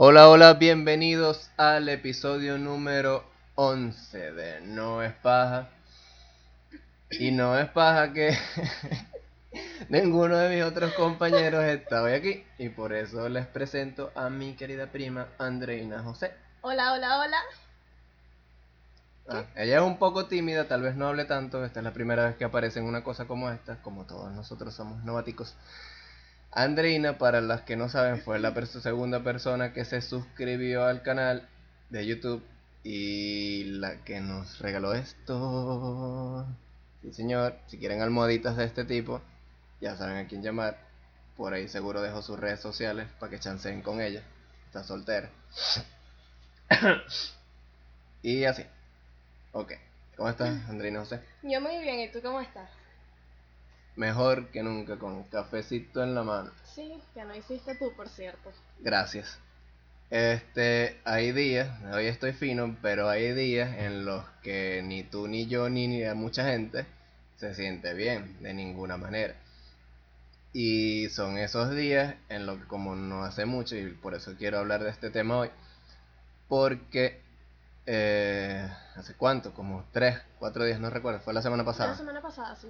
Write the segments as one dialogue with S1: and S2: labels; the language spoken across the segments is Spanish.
S1: Hola, hola, bienvenidos al episodio número 11 de No es paja. Y no es paja que ninguno de mis otros compañeros está hoy aquí. Y por eso les presento a mi querida prima Andreina José.
S2: Hola, hola, hola.
S1: Ah, ella es un poco tímida, tal vez no hable tanto. Esta es la primera vez que aparece en una cosa como esta, como todos nosotros somos nováticos. Andreina, para las que no saben, fue la segunda persona que se suscribió al canal de YouTube y la que nos regaló esto. Sí, señor, si quieren almohaditas de este tipo, ya saben a quién llamar. Por ahí seguro dejo sus redes sociales para que chanceen con ella. Está soltera. y así. Ok. ¿Cómo estás, Andreina José?
S2: Yo muy bien, ¿y tú cómo estás?
S1: Mejor que nunca, con un cafecito en la mano.
S2: Sí, que no hiciste tú, por cierto.
S1: Gracias. Este, hay días, hoy estoy fino, pero hay días en los que ni tú, ni yo, ni, ni mucha gente se siente bien, de ninguna manera. Y son esos días en los que como no hace mucho, y por eso quiero hablar de este tema hoy, porque eh, hace cuánto, como tres, cuatro días, no recuerdo, fue la semana pasada.
S2: La semana pasada, sí.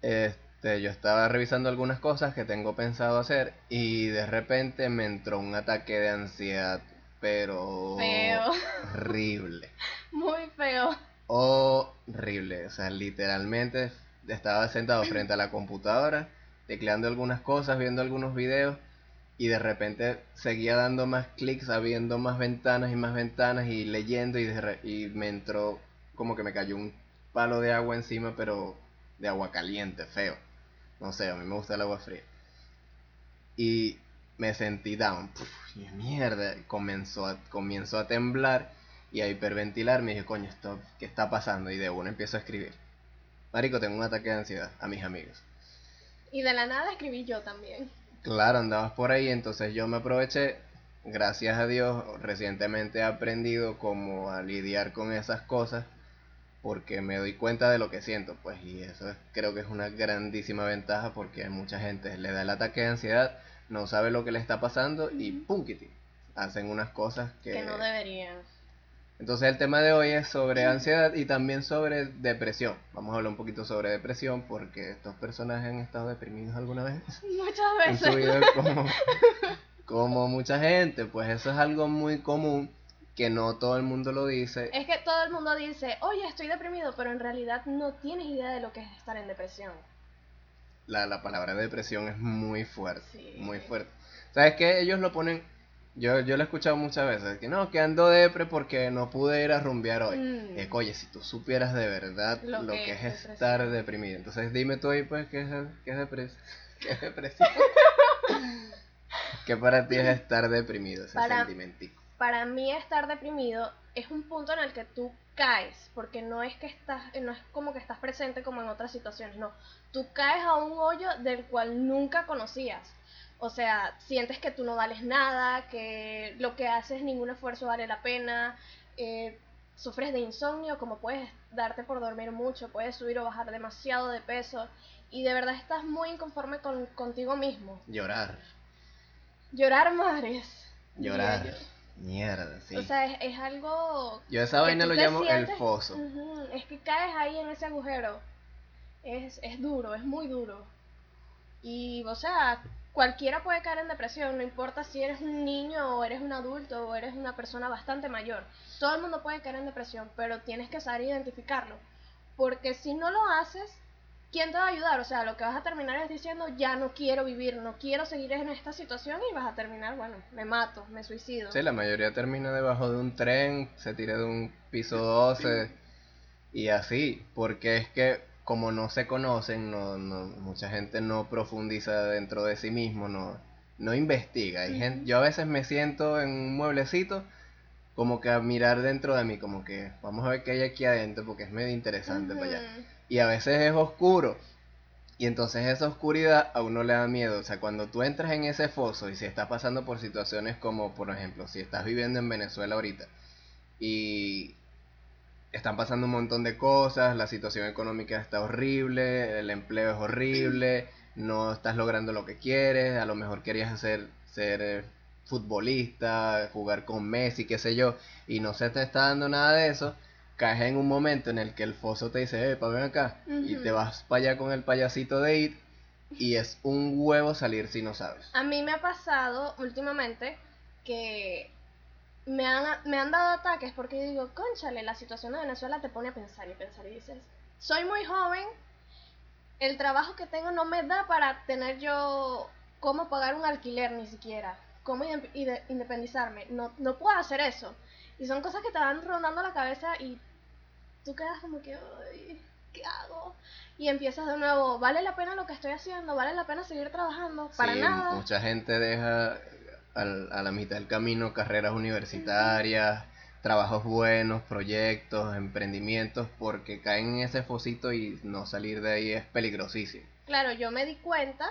S1: Este, yo estaba revisando algunas cosas que tengo pensado hacer y de repente me entró un ataque de ansiedad, pero
S2: Feo.
S1: horrible.
S2: Muy feo.
S1: Horrible, o sea, literalmente estaba sentado frente a la computadora, tecleando algunas cosas, viendo algunos videos y de repente seguía dando más clics, abriendo más ventanas y más ventanas y leyendo y, de re- y me entró como que me cayó un palo de agua encima, pero de agua caliente, feo. No sé, a mí me gusta el agua fría. Y me sentí down. Puf, y mierda, comenzó a, comenzó a temblar y a hiperventilar. Me dije, coño, esto, ¿qué está pasando? Y de uno empiezo a escribir. Marico, tengo un ataque de ansiedad a mis amigos.
S2: Y de la nada escribí yo también.
S1: Claro, andabas por ahí, entonces yo me aproveché. Gracias a Dios, recientemente he aprendido cómo a lidiar con esas cosas porque me doy cuenta de lo que siento, pues, y eso es- creo que es una grandísima ventaja porque a mucha gente le da el ataque de ansiedad, no sabe lo que le está pasando y pum, quiti, hacen unas cosas que...
S2: Que no deberían.
S1: Entonces el tema de hoy es sobre ansiedad y también sobre depresión. Vamos a hablar un poquito sobre depresión porque estos personajes han estado deprimidos alguna vez
S2: Muchas
S1: en su
S2: veces.
S1: vida como, como mucha gente, pues eso es algo muy común que no todo el mundo lo dice.
S2: Es que todo el mundo dice, oye, estoy deprimido, pero en realidad no tienes idea de lo que es estar en depresión.
S1: La, la palabra depresión es muy fuerte,
S2: Sí.
S1: muy fuerte. ¿Sabes qué? Ellos lo ponen, yo, yo lo he escuchado muchas veces, que no, que ando depre porque no pude ir a rumbear hoy.
S2: Mm.
S1: Eh, oye, si tú supieras de verdad lo,
S2: Lo
S1: que,
S2: que
S1: es
S2: depresión.
S1: estar deprimido. Entonces dime tú ahí, pues, ¿qué es, qué es, depres qué es depresión? ¿Qué para ti es estar deprimido, ese
S2: Para-
S1: sentimentico?
S2: Para mí estar deprimido es un punto en el que tú caes, porque no es que estás, no es como que estás presente como en otras situaciones, no. Tú caes a un hoyo del cual nunca conocías. O sea, sientes que tú no vales nada, que lo que haces ningún esfuerzo vale la pena, eh, sufres de insomnio, como puedes darte por dormir mucho, puedes subir o bajar demasiado de peso y de verdad estás muy inconforme con, contigo mismo.
S1: Llorar,
S2: Llorar mares.
S1: llorar. Mierda, sí.
S2: O sea, es, es algo...
S1: Yo esa vaina lo llamo el foso.
S2: Es que caes ahí en ese agujero. Es, es duro, es muy duro. Y, o sea, cualquiera puede caer en depresión, no importa si eres un niño o eres un adulto o eres una persona bastante mayor. Todo el mundo puede caer en depresión, pero tienes que saber identificarlo. Porque si no lo haces, ¿quién te va a ayudar? O sea, lo que vas a terminar es diciendo, ya no quiero vivir, no quiero seguir en esta situación y vas a terminar, bueno, me mato, me suicido.
S1: Sí, la mayoría termina debajo de un tren, se tira de un piso 12 y así, porque es que como no se conocen, no, no, mucha gente no profundiza dentro de sí mismo, no, no investiga. Hay gente,
S2: Ujú.
S1: yo a veces me siento en un mueblecito como que a mirar dentro de mí, como que vamos a ver qué hay aquí adentro, porque es medio interesante para allá. Y a veces es oscuro. Y entonces esa oscuridad a uno le da miedo. O sea, cuando tú entras en ese foso y si estás pasando por situaciones como, por ejemplo, si estás viviendo en Venezuela ahorita y están pasando un montón de cosas, la situación económica está horrible, el empleo es horrible, no estás logrando lo que quieres, a lo mejor querías hacer, ser, eh, futbolista, jugar con Messi, qué sé yo, y no se te está dando nada de eso, caes en un momento en el que el foso te dice, eh, ven acá, y te vas para allá con el payasito de ir, y es un huevo salir si no sabes.
S2: A mí me ha pasado últimamente que me han, me han dado ataques porque digo, conchale, la situación de Venezuela te pone a pensar y pensar y dices, soy muy joven, el trabajo que tengo no me da para tener yo cómo pagar un alquiler ni siquiera, cómo independizarme, no, no puedo hacer eso. Y son cosas que te van rondando la cabeza y tú quedas como que, ¿qué hago? Y empiezas de nuevo, ¿vale la pena lo que estoy haciendo? ¿Vale la pena seguir trabajando? Para nada.
S1: Mucha gente deja a la mitad del camino carreras universitarias, trabajos buenos, proyectos, emprendimientos, porque caen en ese fosito y no salir de ahí es peligrosísimo.
S2: Claro, yo me di cuenta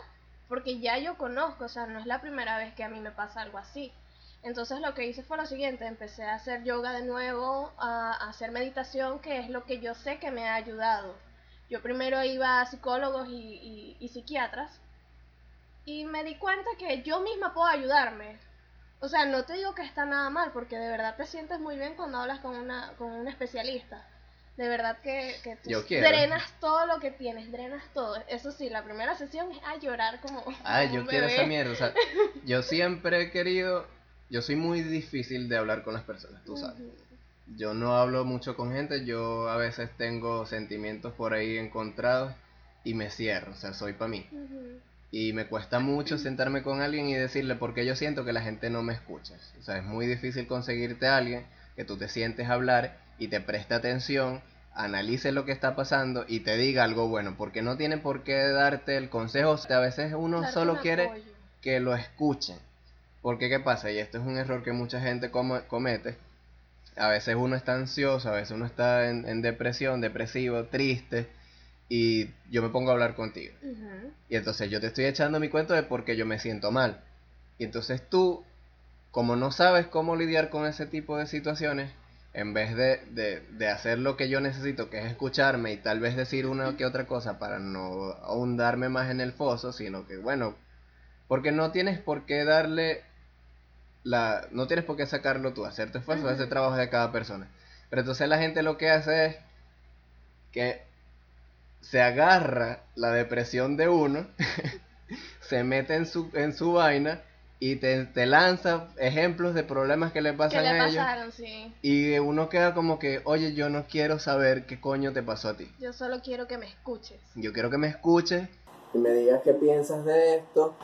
S2: porque ya yo conozco, o sea, no es la primera vez que a mí me pasa algo así. Entonces lo que hice fue lo siguiente, empecé a hacer yoga de nuevo, a, hacer meditación, que es lo que yo sé que me ha ayudado. Yo primero iba a psicólogos y, y psiquiatras y me di cuenta que yo misma puedo ayudarme. O sea, no te digo que está nada mal, porque de verdad te sientes muy bien cuando hablas con una con un especialista. De verdad que, que tú drenas todo lo que tienes, drenas todo. Eso sí, la primera sesión es a llorar como.
S1: Ay, yo quiero esa mierda. O sea, yo siempre he querido. Yo soy muy difícil de hablar con las personas, tú sabes. Yo no hablo mucho con gente, yo a veces tengo sentimientos por ahí encontrados y me cierro, o sea, soy para mí. Y me cuesta mucho sentarme con alguien y decirle porque yo siento que la gente no me escucha. O sea, es muy difícil conseguirte a alguien que tú te sientes a hablar y te preste atención, analice lo que está pasando y te diga algo bueno, porque no tiene por qué darte el consejo. a veces uno solo quiere que lo escuchen. Porque ¿qué pasa? Y esto es un error que mucha gente comete. A veces uno está ansioso, a veces uno está en, en depresión, depresivo, triste y yo me pongo a hablar contigo. Y entonces yo te estoy echando mi cuento de por qué yo me siento mal. Y entonces tú, como no sabes cómo lidiar con ese tipo de situaciones, en vez de, de, hacer lo que yo necesito, que es escucharme y tal vez decir una que otra cosa para no ahondarme más en el foso, sino que, bueno, porque no tienes por qué darle la... No tienes por qué sacarlo tú, hacerte esfuerzo, ese trabajo de cada persona. Pero entonces la gente lo que hace es que se agarra la depresión de uno, se mete en su, en su vaina y te, te lanza ejemplos de problemas que le pasan a ellos. Y uno queda como que, oye, yo no quiero saber qué coño te pasó a ti.
S2: Yo solo quiero que me escuches.
S1: Yo quiero que me escuches.
S3: Y me digas qué piensas de esto.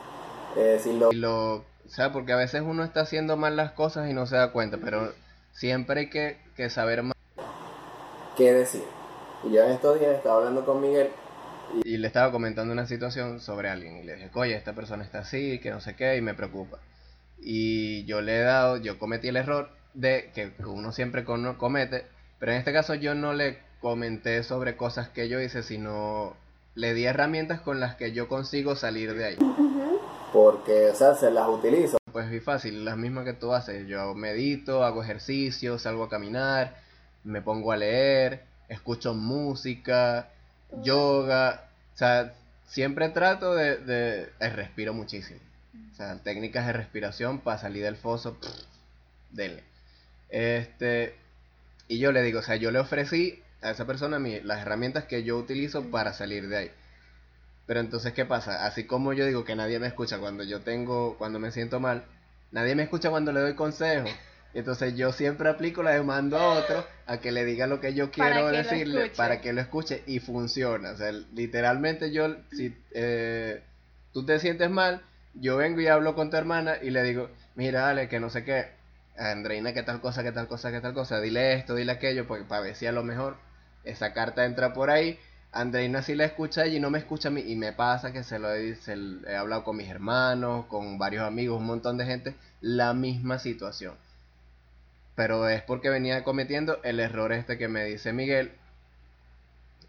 S3: Eh, si lo...
S1: Y lo... O sea, porque a veces uno está haciendo mal las cosas y no se da cuenta, pero siempre hay que, que saber más.
S3: ¿Qué decir? Y yo en estos días estaba hablando con Miguel.
S1: Y, le estaba comentando una situación sobre alguien. Y le dije, oye, esta persona está así, que no sé qué, y me preocupa. Y yo le he dado, yo cometí el error de que uno siempre comete, pero en este caso yo no le comenté sobre cosas que yo hice, sino le di herramientas con las que yo consigo salir de ahí.
S3: Porque, o sea, se las utilizo.
S1: Pues es fácil, las mismas que tú haces. Yo medito, hago ejercicio, salgo a caminar, me pongo a leer, escucho música, yoga, o sea, siempre trato de, de, respiro muchísimo. O sea, técnicas de respiración para salir del foso, denle. Este, y yo le digo, o sea, yo le ofrecí a esa persona las herramientas que yo utilizo para salir de ahí. Pero entonces, ¿qué pasa? Así como yo digo que nadie me escucha cuando yo tengo, cuando me siento mal, nadie me escucha cuando le doy consejos. Entonces yo siempre aplico la demanda a otro a que le diga lo que yo quiero decirle para que lo escuche y funciona. O sea, literalmente yo, si eh, tú te sientes mal, yo vengo y hablo con tu hermana y le digo, mira, Ale, que no sé qué, Andreina, que tal cosa, que tal cosa, que tal cosa, dile esto, dile aquello, porque para ver si a lo mejor esa carta entra por ahí. Andreina sí la escucha y no me escucha a mí y me pasa que se lo he, se, he hablado con mis hermanos, con varios amigos, un montón de gente, la misma situación pero es porque venía cometiendo el error este que me dice Miguel,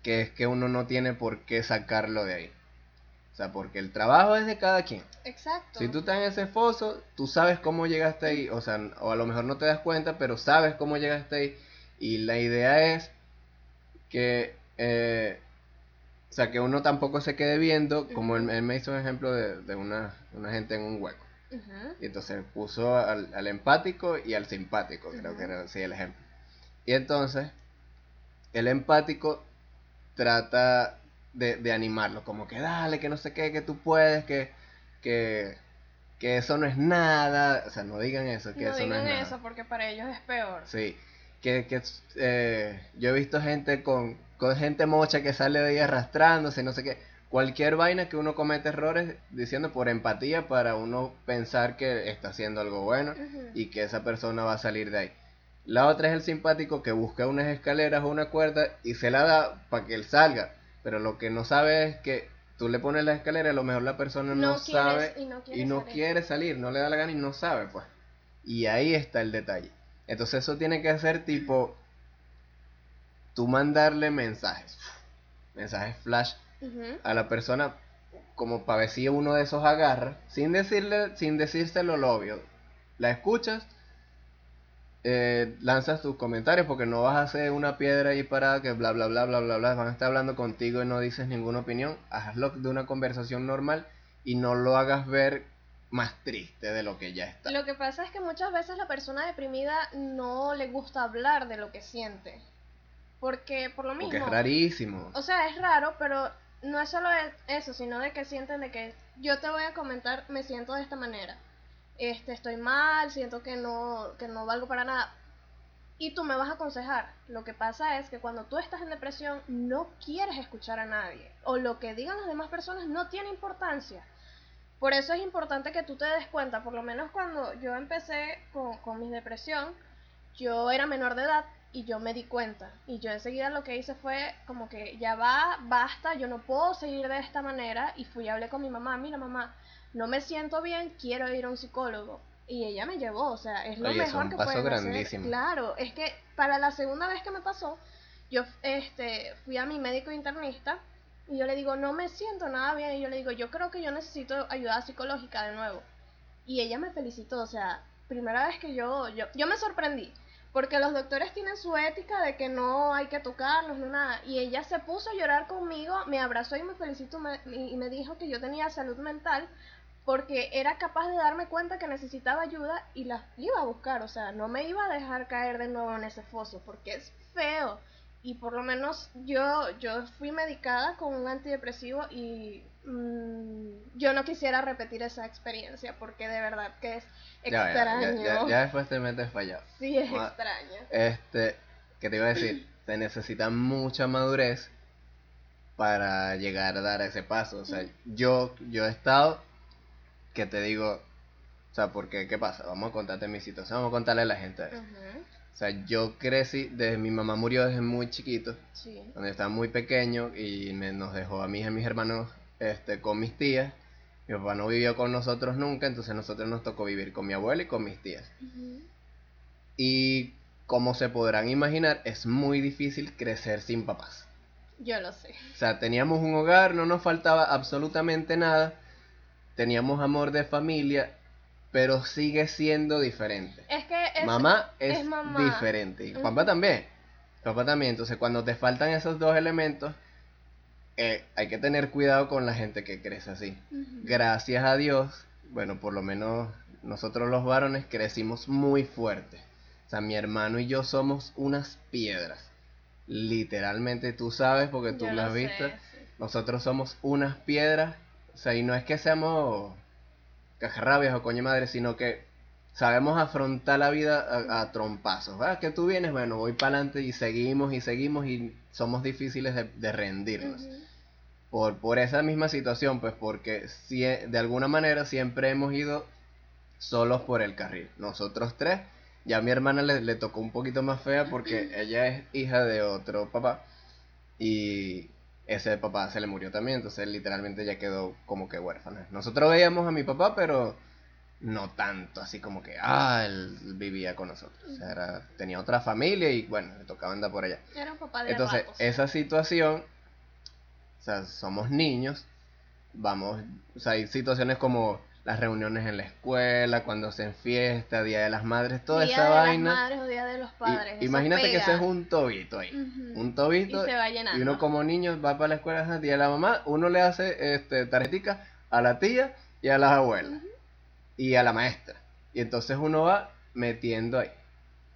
S1: que es que uno no tiene por qué sacarlo de ahí. O sea, porque el trabajo es de cada quien.
S2: Exacto.
S1: Si tú estás en ese foso, tú sabes cómo llegaste ahí, o sea, o a lo mejor no te das cuenta, pero sabes cómo llegaste ahí. Y la idea es que, eh, o sea, que uno tampoco se quede viendo, como él, me hizo un ejemplo de, de una, una gente en un hueco. Y entonces puso al, al empático y al simpático, creo que era así el ejemplo. Y entonces, el empático trata de, de animarlo, como que dale, que no sé qué, que tú puedes, que, que, que eso no es nada. O sea, no digan eso, que
S2: no
S1: eso
S2: digan
S1: no es nada.
S2: eso porque para ellos es peor.
S1: Sí, que, que eh, yo he visto gente con, con gente mocha que sale de ahí arrastrándose, no sé qué. Cualquier vaina que uno comete errores diciendo por empatía para uno pensar que está haciendo algo bueno y que esa persona va a salir de ahí. La otra es el simpático que busca unas escaleras o una cuerda y se la da para que él salga. Pero lo que no sabe es que tú le pones la escalera y a lo mejor la persona no, sabe
S2: y no quiere
S1: y no
S2: salir.
S1: quiere salir, no le da la gana y no sabe, pues. Y ahí está el detalle. Entonces eso tiene que ser tipo, tú mandarle mensajes, mensajes flash a la persona como para ver si uno de esos agarra, sin decirle, sin decírselo lo obvio. La escuchas, eh, lanzas tus comentarios porque no vas a hacer una piedra ahí parada que bla bla bla bla bla bla, van a estar hablando contigo y no dices ninguna opinión, hazlo de una conversación normal y no lo hagas ver más triste de lo que ya está.
S2: Lo que pasa es que muchas veces la persona deprimida no le gusta hablar de lo que siente. Porque por lo mismo.
S1: Porque es rarísimo.
S2: O sea, es raro, pero no es solo e- eso, sino de que sienten de que yo te voy a comentar, me siento de esta manera. Este, estoy mal, siento que no, que no valgo para nada. Y tú me vas a aconsejar. Lo que pasa es que cuando tú estás en depresión no quieres escuchar a nadie. O lo que digan las demás personas no tiene importancia. Por eso es importante que tú te des cuenta, por lo menos cuando yo empecé con, con mi depresión, yo era menor de edad y yo me di cuenta. Y yo enseguida lo que hice fue como que ya va, basta, yo no puedo seguir de esta manera. Y fui y hablé con mi mamá, mira mamá, no me siento bien, quiero ir a un psicólogo. Y ella me llevó, o sea, es lo
S1: Oye, eso es
S2: mejor
S1: un
S2: que
S1: paso
S2: pueden hacer.
S1: grandísimo.
S2: Claro, es que para la segunda vez que me pasó, yo este, fui a mi médico internista y yo le digo, no me siento nada bien. Y yo le digo, yo creo que yo necesito ayuda psicológica de nuevo. Y ella me felicitó, o sea, primera vez que yo, yo, yo me sorprendí. Porque los doctores tienen su ética de que no hay que tocarlos, no nada. Y ella se puso a llorar conmigo, me abrazó y me felicitó me- y me dijo que yo tenía salud mental porque era capaz de darme cuenta que necesitaba ayuda y la iba a buscar. O sea, no me iba a dejar caer de nuevo en ese foso porque es feo. Y por lo menos yo, yo fui medicada con un antidepresivo y mm, yo no quisiera repetir esa experiencia porque de verdad que es
S1: ya,
S2: extraño.
S1: ya, ya, ya después te metes fallado.
S2: Sí, es extraño.
S1: Este, ¿qué te iba a decir? Se necesita mucha madurez para llegar a dar ese paso. O sea, yo, yo he estado, que te digo, o sea, porque, ¿qué pasa? Vamos a contarte mi situación, vamos a contarle a la gente eso.
S2: Ujú,
S1: O sea, yo crecí, desde mi mamá murió desde muy chiquito,
S2: Sí.
S1: yo estaba muy pequeño y me, nos dejó a mí y a mis hermanos este, con mis tías. Mi papá no vivió con nosotros nunca, entonces a nosotros nos tocó vivir con mi abuela y con mis tías. Y como se podrán imaginar, es muy difícil crecer sin papás.
S2: Yo lo sé.
S1: O sea, teníamos un hogar, no nos faltaba absolutamente nada, teníamos amor de familia, pero sigue siendo diferente.
S2: Es que es,
S1: mamá es,
S2: es mamá.
S1: diferente y papá también. Papá también. Entonces, cuando te faltan esos dos elementos, eh, hay que tener cuidado con la gente que crece así. Gracias a Dios, bueno, por lo menos nosotros los varones crecimos muy fuerte. O sea, mi hermano y yo somos unas piedras. Literalmente, tú sabes porque tú
S2: Yo
S1: lo has
S2: lo
S1: visto.
S2: sé, sí.
S1: Nosotros somos unas piedras. O sea, y no es que seamos cajarrabias o coño madre, sino que sabemos afrontar la vida a, a trompazos. ¿verdad? Que tú vienes, bueno, voy para adelante y seguimos y seguimos y somos difíciles de, de rendirnos. Por, por esa misma situación, pues porque si, de alguna manera siempre hemos ido solos por el carril. Nosotros tres, ya a mi hermana le, le tocó un poquito más fea porque ella es hija de otro papá y ese papá se le murió también, entonces literalmente ya quedó como que huérfana. Nosotros veíamos a mi papá, pero no tanto, así como que, ah, él vivía con nosotros. O sea, era- tenía otra familia y bueno, le tocaba andar por allá.
S2: Era un papá de
S1: Entonces,
S2: ratos.
S1: esa situación, o sea, somos niños, vamos, o sea, hay situaciones como las reuniones en la escuela, cuando hacen fiesta, Día de las Madres, toda
S2: Día
S1: esa
S2: de
S1: vaina.
S2: Las madres o día de los padres. eso
S1: imagínate que ese es un tobito ahí, un tobito,
S2: Y se va llenando.
S1: y uno como niño va para la escuela, Día de la Mamá, uno le hace este tarjetica a la tía y a las abuelas. Y a la maestra. Y entonces uno va metiendo ahí,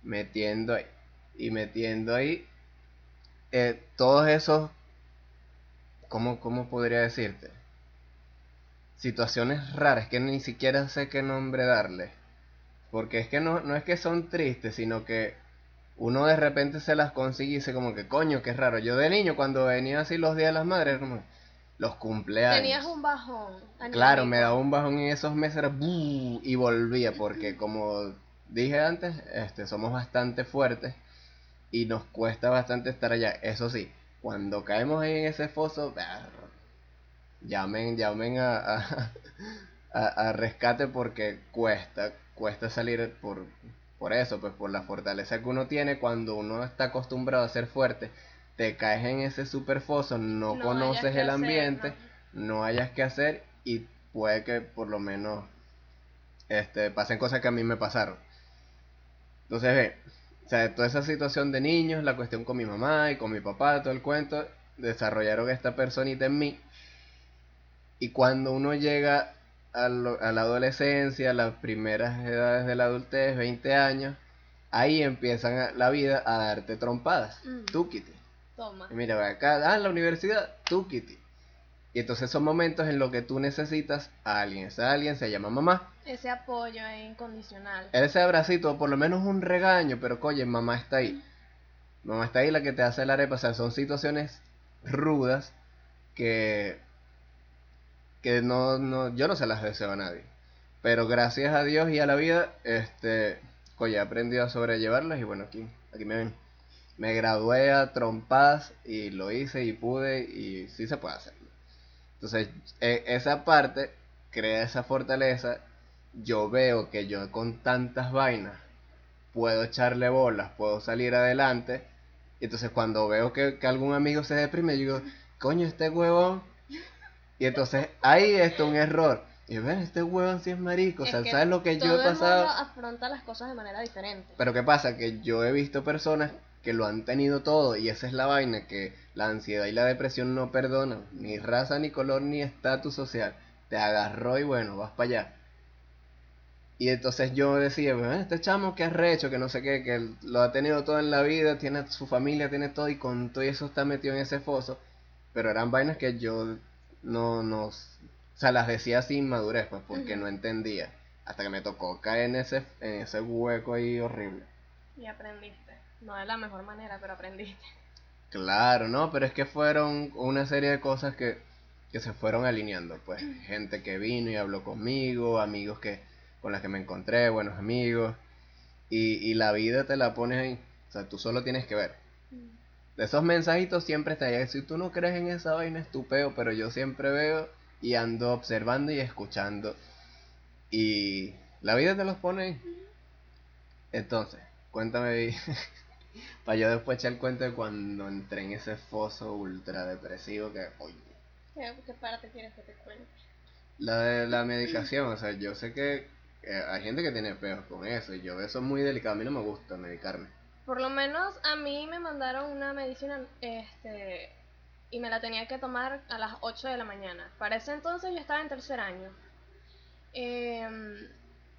S1: metiendo ahí y metiendo ahí eh, todos esos, ¿cómo, ¿cómo podría decirte? Situaciones raras que ni siquiera sé qué nombre darle. Porque es que no, no es que son tristes, sino que uno de repente se las consigue y dice como que coño, qué raro. Yo de niño cuando venía así los días de las madres, como los cumpleaños.
S2: Tenías un bajón.
S1: Claro, me daba un bajón en esos meses era ¡buh! y volvía porque como dije antes, este somos bastante fuertes y nos cuesta bastante estar allá. Eso sí, cuando caemos ahí en ese foso, llamen, llamen a, a, a, a rescate porque cuesta, cuesta salir por, por eso, pues por la fortaleza que uno tiene cuando uno está acostumbrado a ser fuerte, te caes en ese super foso, no,
S2: No
S1: conoces el
S2: hacer,
S1: ambiente, no hayas que hacer y puede que por lo menos este, pasen cosas que a mí me pasaron. Entonces, ve, o sea, toda esa situación de niños, la cuestión con mi mamá y con mi papá, todo el cuento, desarrollaron esta personita en mí. Y cuando uno llega a, lo- a la adolescencia, las primeras edades de la adultez, 20 años, ahí empiezan a- la vida a darte trompadas.
S2: Mm.
S1: Tú, Kitty.
S2: Toma.
S1: Y mira, acá, ah, en la universidad, tú, Kitty. Y entonces son momentos en los que tú necesitas a alguien. Ese alguien se llama mamá.
S2: Ese apoyo es incondicional.
S1: Ese abracito, o por lo menos un regaño, pero coye, mamá está ahí. Mamá está ahí la que te hace la arepa. O sea, son situaciones rudas que, que no, no, yo no se las deseo a nadie. Pero gracias a Dios y a la vida, este, coye, he aprendido a sobrellevarlas y bueno, aquí, aquí me ven. Me gradué a trompadas y lo hice y pude y sí se puede hacer. Entonces, e- esa parte crea esa fortaleza. Yo veo que yo con tantas vainas puedo echarle bolas, puedo salir adelante. Y entonces cuando veo que, que algún amigo se deprime, yo digo, coño, este huevón. Y entonces ahí está un error. Y ven, este huevón sí es marico. O sea,
S2: que
S1: ¿sabes lo que yo
S2: todo
S1: he
S2: el
S1: pasado?
S2: mundo afronta las cosas de manera diferente.
S1: Pero ¿qué pasa? Que yo he visto personas que lo han tenido todo y esa es la vaina, que la ansiedad y la depresión no perdonan, ni raza, ni color, ni estatus social. Te agarró y bueno, vas para allá. Y entonces yo decía, "Bueno, este chamo que arrecho, que no sé qué, que lo ha tenido todo en la vida, tiene su familia, tiene todo y con todo y eso está metido en ese foso. Pero eran vainas que yo no, no, o sea, las decía sin madurez, pues, porque no entendía. Hasta que me tocó caer en ese, en ese hueco ahí horrible.
S2: Y aprendiste. No de la mejor manera, pero aprendiste.
S1: Claro, no, pero es que fueron una serie de cosas que, que se fueron alineando, pues gente que vino y habló conmigo, amigos que con las que me encontré, buenos amigos, y, y la vida te la pones ahí, o sea, tú solo tienes que ver. De esos mensajitos siempre está ahí, si tú no crees en esa vaina es tu peo, pero yo siempre veo y ando observando y escuchando, y la vida te los pone ahí. Entonces, cuéntame, para yo después echar el cuento de cuando entré en ese foso ultra depresivo que, oye,
S2: ¿Qué, qué parte quieres que te cuente?
S1: la de la medicación, o sea, yo sé que eh, hay gente que tiene peos con eso, y yo eso es muy delicado, a mí no me gusta medicarme.
S2: Por lo menos a mí me mandaron una medicina este y me la tenía que tomar a las 8 de la mañana. Para ese entonces yo estaba en tercer año. Em,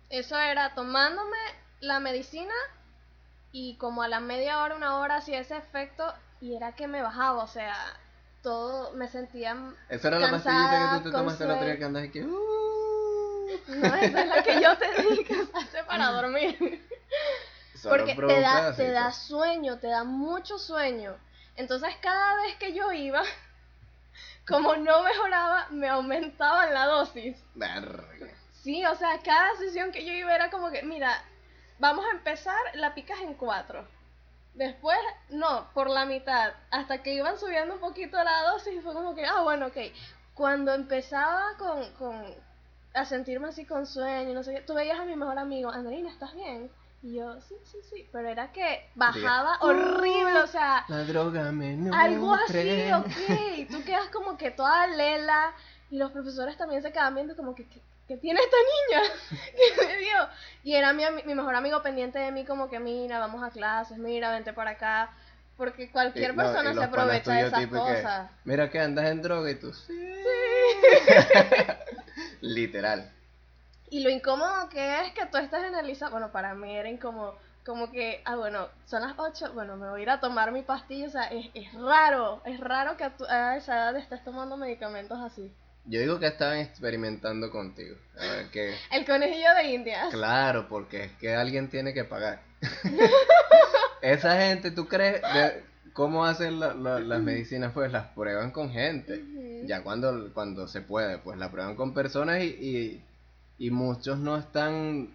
S2: eso era tomándome la medicina y como a la media hora, una hora hacía ese efecto y era que me bajaba, o sea, todo me sentía...
S1: Esa era la
S2: Cansada,
S1: pastillita que tú te tomaste el otro día que andas aquí. "Uh".
S2: No, esa es la que yo te dije que usaste para dormir. Porque te da, te da sueño, te da mucho sueño. Entonces cada vez que yo iba, como no mejoraba, me aumentaban la dosis.
S1: Verga.
S2: Sí, o sea, cada sesión que yo iba era como que, mira, vamos a empezar, la picas en cuatro. Después, no, por la mitad. Hasta que iban subiendo un poquito la dosis, fue como que, ah, bueno, ok. Cuando empezaba con, con a sentirme así con sueño, no sé qué, tú veías a mi mejor amigo, Andreina, ¿estás bien? Y yo, sí, sí, sí, pero era que bajaba horrible, o sea,
S1: La droga me nutre.
S2: algo así, ok. Tú quedas como que toda lela y los profesores también se quedan viendo como que, ¿qué, qué tiene esta niña? ¿Qué me dio? Y era mi, mi mejor amigo pendiente de mí como que, mira, vamos a clases, mira, vente para acá. Porque cualquier
S1: Y-
S2: persona
S1: y
S2: se aprovecha de esas
S1: tipo que,
S2: cosas.
S1: Mira que andas en droga y tú sí. Literal.
S2: Y lo incómodo que es que tú estás ISA, bueno, para mí era incómodo, como que, ah, bueno, son las 8, bueno, me voy a ir a tomar mi pastilla, o sea, es, es raro, es raro que a, tu- a esa edad estés tomando medicamentos así.
S1: Yo digo que estaban experimentando contigo. A ver qué.
S2: El conejillo de Indias.
S1: Claro, porque es que alguien tiene que pagar. Esa gente, ¿tú crees? de- ¿Cómo hacen la- la- las medicinas? Pues las prueban con gente. Ya cuando, cuando se puede, pues la prueban con personas y, y, y muchos no están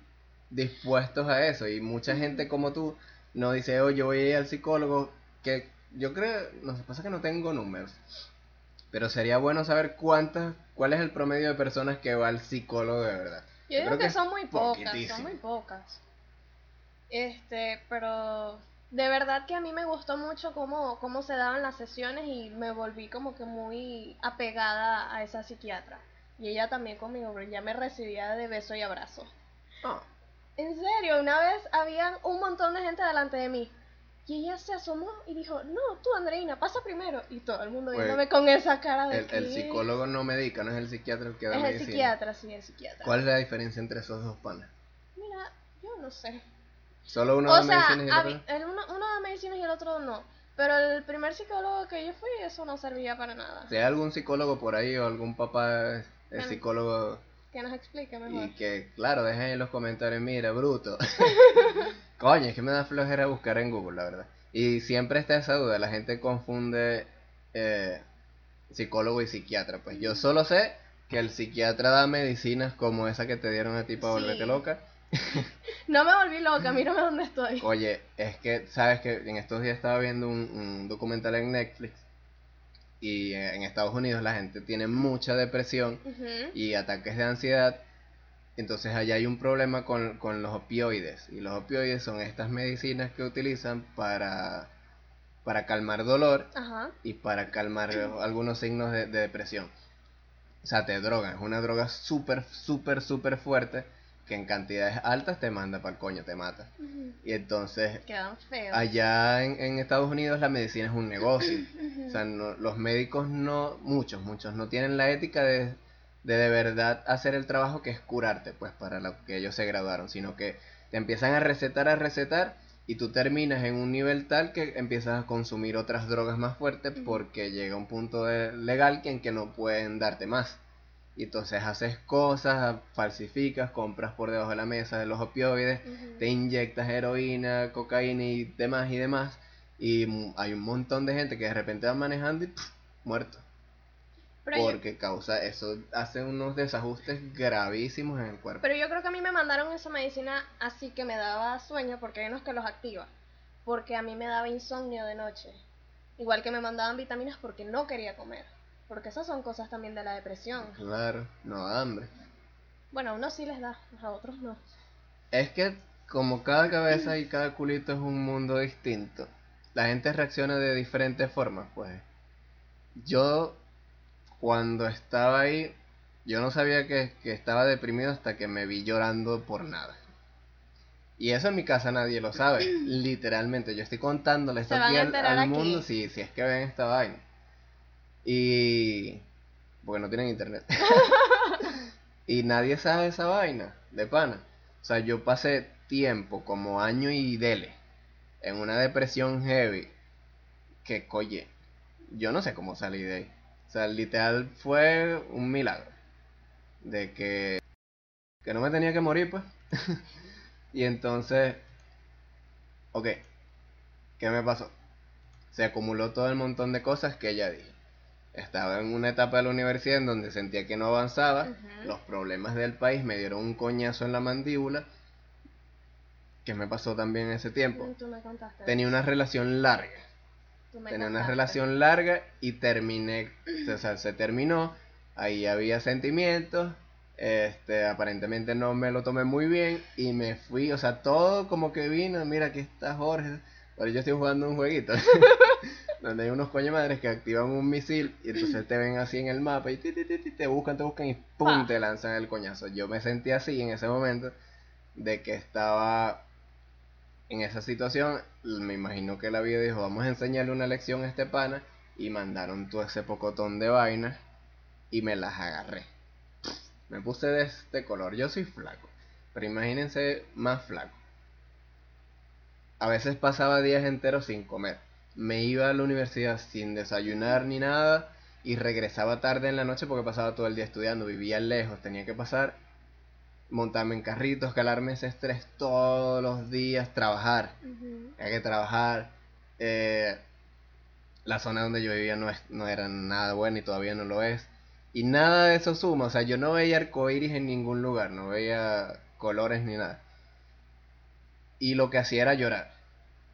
S1: dispuestos a eso. Y mucha gente como tú no dice, oye, yo voy a ir al psicólogo. Que yo creo, no sé, pasa que no tengo números. Pero sería bueno saber cuántas, cuál es el promedio de personas que va al psicólogo de verdad.
S2: Yo digo
S1: creo
S2: que,
S1: que
S2: son muy pocas, son muy pocas. Este, pero de verdad que a mí me gustó mucho cómo, cómo se daban las sesiones y me volví como que muy apegada a esa psiquiatra. Y ella también conmigo, pero ya me recibía de beso y abrazo.
S1: Ah,
S2: En serio, una vez habían un montón de gente delante de mí. Y ella se asomó y dijo, no, tú Andreina, pasa primero. Y todo el mundo viéndome con esa cara de
S1: el, el
S2: "¿Qué?".
S1: psicolólogo no medica, no es el psiquiatra el que da
S2: Es el
S1: medicina.
S2: psiquiatra, sí, el psiquiatra.
S1: ¿Cuál es la diferencia entre esos dos panas?
S2: Mira, yo no sé.
S1: Solo uno
S2: o
S1: da
S2: sea,
S1: medicina y el otro.
S2: el uno, uno da medicinas y el otro no. Pero el primer psicólogo que yo fui, eso no servía para nada.
S1: Si hay algún psicólogo por ahí o algún papá
S2: Bueno.
S1: psicólogo
S2: Que nos explique mejor.
S1: y que, claro, dejen en los comentarios, mira, bruto. Coño, es que me da flojera buscar en Google, la verdad. Y siempre está esa duda, la gente confunde eh, psicólogo y psiquiatra. Pues yo solo sé que el psiquiatra da medicinas como esa que te dieron a ti para
S2: Sí.
S1: volverte loca.
S2: No me volví loca, mírame dónde estoy.
S1: Oye, es que, sabes que en estos días estaba viendo un, un documental en Netflix y en Estados Unidos la gente tiene mucha depresión y ataques de ansiedad. Entonces allá hay un problema con, con los opioides. Y los opioides son estas medicinas que utilizan para, para calmar dolor
S2: Ajá.
S1: y para calmar algunos signos de, de depresión. O sea, te drogan. Es una droga súper, súper, súper fuerte que en cantidades altas te manda para el coño, te mata. Y entonces
S2: Quedan feos.
S1: allá en, en Estados Unidos la medicina es un negocio. O sea, no- los médicos no, muchos, muchos, no tienen la ética de, de de verdad hacer el trabajo que es curarte, pues para lo que ellos se graduaron, sino que te empiezan a recetar, a recetar y tú terminas en un nivel tal que empiezas a consumir otras drogas más fuertes porque llega un punto de- legal que en que no pueden darte más. Y entonces haces cosas, falsificas, compras por debajo de la mesa de los opioides, te inyectas heroína, cocaína y demás y demás. Y hay un montón de gente que de repente va manejando y pff, muerto.
S2: Pero yo-
S1: Porque causa, eso hace unos desajustes gravísimos en el cuerpo.
S2: Pero yo creo que a mí me mandaron esa medicina así que me daba sueño, porque hay unos que los activa. Porque a mí me daba insomnio de noche. Igual que me mandaban vitaminas porque no quería comer. Porque esas son cosas también de la depresión.
S1: Claro, no da hambre.
S2: Bueno, a unos sí les da, a otros no.
S1: Es que como cada cabeza y cada culito es un mundo distinto, la gente reacciona de diferentes formas, pues. Yo, cuando estaba ahí, yo no sabía que, que estaba deprimido hasta que me vi llorando por nada. Y eso en mi casa nadie lo sabe, literalmente. Yo estoy contándole esto
S2: Se van
S1: aquí al, al
S2: aquí.
S1: mundo si, si es que ven esta vaina. Y... Porque no tienen internet. y nadie sabe esa vaina, de pana. O sea, yo pasé tiempo, como año y dele, en una depresión heavy. Que, coye, yo no sé cómo salí de ahí. O sea, literal fue un milagro. De que, que no me tenía que morir, pues. y entonces, ok, ¿qué me pasó? Se acumuló todo el montón de cosas que ya dije. Estaba en una etapa de la universidad en donde sentía que no avanzaba. Los problemas del país me dieron un coñazo en la mandíbula. ¿Qué me pasó también en ese tiempo?
S2: Tú me contaste.
S1: Tenía una relación larga.
S2: Tú me
S1: Tenía una relación larga y terminé, o sea, se terminó. Ahí había sentimientos. Este, aparentemente no me lo tomé muy bien y me fui, o sea, todo como que vino, mira, aquí está Jorge. Pero yo estoy jugando un jueguito donde hay unos coño madres que activan un misil y entonces te ven así en el mapa y ti, ti, ti, ti, te buscan, te buscan y pum,
S2: Pa.
S1: te lanzan el coñazo. Yo me sentí así en ese momento de que estaba en esa situación. Me imagino que la vida dijo, vamos a enseñarle una lección a este pana y mandaron todo ese pocotón de vainas y me las agarré. Me puse de este color. Yo soy flaco, pero imagínense más flaco. A veces pasaba días enteros sin comer. Me iba a la universidad sin desayunar ni nada y regresaba tarde en la noche porque pasaba todo el día estudiando. Vivía lejos, tenía que pasar, montarme en carritos, calarme ese estrés todos los días, trabajar.
S2: Ujú.
S1: Hay que trabajar. eh, la zona donde yo vivía no, es, no era nada buena y todavía no lo es. Y nada de eso suma. O sea, yo no veía arcoíris en ningún lugar. No veía colores ni nada. Y lo que hacía era llorar.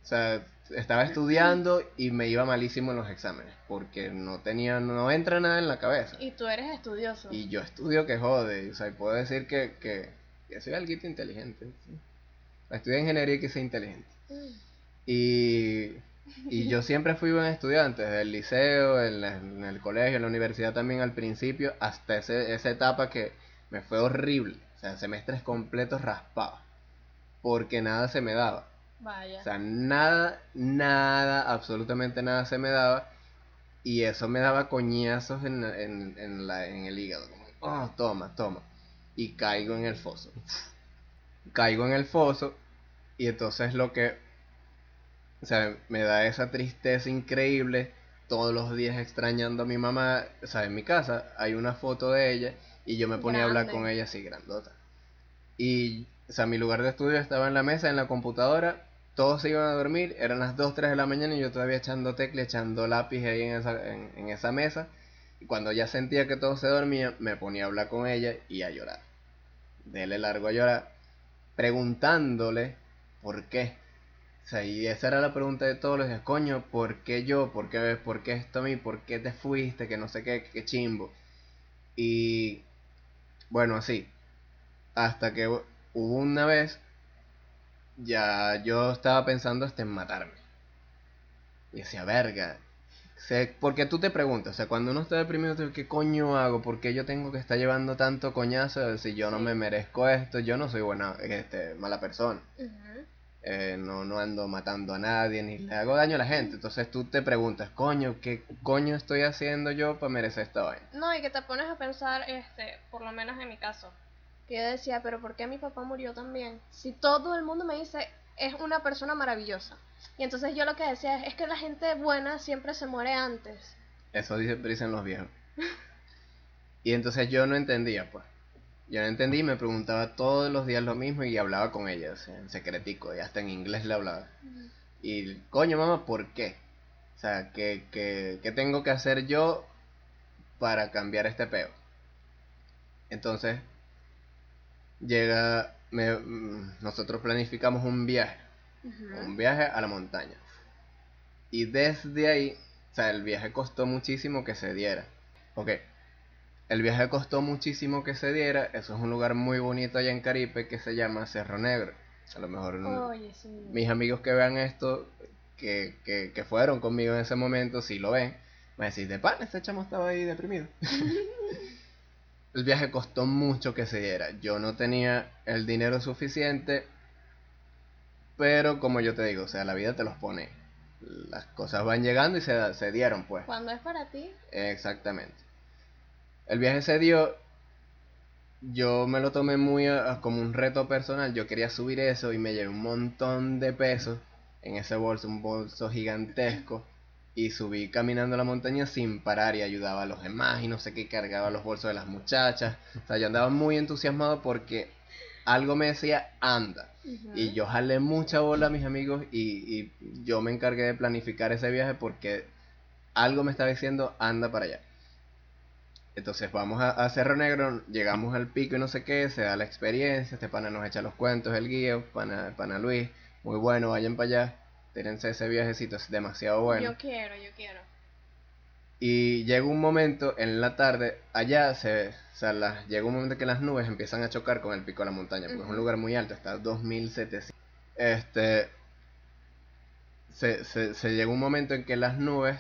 S1: O sea, estaba estudiando y me iba malísimo en los exámenes. Porque no tenía, no entra nada en la cabeza.
S2: Y tú eres estudioso.
S1: Y yo estudio que jode. O sea, puedo decir que, que, que soy algo inteligente. ¿sí? Estudié ingeniería y que soy inteligente.
S2: Mm.
S1: Y, y yo siempre fui buen estudiante, desde el liceo, en, la- en el colegio, en la universidad también al principio, hasta ese, esa etapa que me fue horrible. O sea, semestres completos raspaba. Porque nada se me daba.
S2: Vaya.
S1: O sea, nada, nada, absolutamente nada se me daba. Y eso me daba coñazos en, en, en la, en el hígado. Como, oh, toma, toma. Y caigo en el foso. Caigo en el foso. Y entonces lo que... O sea, me da esa tristeza increíble. Todos los días extrañando a mi mamá. O sea, en mi casa hay una foto de ella. Y yo me ponía a hablar con ella así, grandota. Y, o sea, mi lugar de estudio estaba en la mesa, en la computadora. Todos se iban a dormir, eran las 2, 3 de la mañana y yo todavía echando tecla, echando lápiz ahí en esa, en, esa mesa. Y cuando ya sentía que todos se dormían, me ponía a hablar con ella y a llorar. Dele largo a llorar, preguntándole por qué. O sea, y esa era la pregunta de todos los días, coño, ¿por qué yo? ¿Por qué, por qué esto a mí? ¿Por qué te fuiste? Que no sé qué, qué chimbo. Y bueno, así. Hasta que hu- hubo una vez, ya yo estaba pensando hasta en matarme. Y decía, verga. sé- porque tú te preguntas, o sea, cuando uno está deprimido, ¿qué coño hago? ¿Por qué yo tengo que estar llevando tanto coñazo si yo no me merezco esto? Yo no soy buena, este, mala persona. Eh, no, no ando matando a nadie ni le hago daño a la gente. Entonces tú te preguntas, coño, ¿qué coño estoy haciendo yo para merecer esta vaina?
S2: No, y que te pones a pensar, este, por lo menos en mi caso, que yo decía, pero ¿por qué mi papá murió también? Si todo el mundo me dice, es una persona maravillosa. Y entonces yo lo que decía es, es que la gente buena siempre se muere antes.
S1: Eso dice- dicen los viejos. Y entonces yo no entendía, pues. Yo no entendí y me preguntaba todos los días lo mismo y hablaba con ella, en secretico, y hasta en inglés le hablaba. Y, coño, mamá, ¿por qué? O sea, ¿qué, qué, qué tengo que hacer yo para cambiar este peo? Entonces, llega, me- mm, nosotros planificamos un viaje, un viaje a la montaña. Y desde ahí, o sea, el viaje costó muchísimo que se diera. Ok, el viaje costó muchísimo que se diera, eso es un lugar muy bonito allá en Caripe que se llama Cerro Negro. A lo mejor
S2: sí.
S1: mis amigos que vean esto, que, que, que fueron conmigo en ese momento, si lo ven, me decís, de pan, este chamo estaba ahí deprimido. el viaje costó mucho que se diera. Yo no tenía el dinero suficiente, pero como yo te digo, o sea, la vida te los pone. Las cosas van llegando y se, se dieron, pues.
S2: Cuando es para ti,
S1: Exactamente. El viaje se dio. Yo me lo tomé muy a- a- como un reto personal. Yo quería subir eso y me llevé un montón de pesos en ese bolso, un bolso gigantesco. Y subí caminando la montaña sin parar y ayudaba a los demás y no sé qué, cargaba los bolsos de las muchachas. O sea, yo andaba muy entusiasmado porque algo me decía, anda. Y yo jalé mucha bola a mis amigos y, y yo me encargué de planificar ese viaje porque algo me estaba diciendo, anda para allá. Entonces vamos a, a Cerro Negro, llegamos al pico y no sé qué, se da la experiencia, este pana nos echa los cuentos, el guía, pana, pana Luis, muy bueno, vayan para allá, tírense ese viajecito, es demasiado bueno.
S2: yo quiero, yo quiero.
S1: Y llega un momento en la tarde, allá se, o sea, las- llega un momento que las nubes empiezan a chocar con el pico de la montaña, porque es un lugar muy alto, está a 2700. Este, se, se, se llega un momento en que las nubes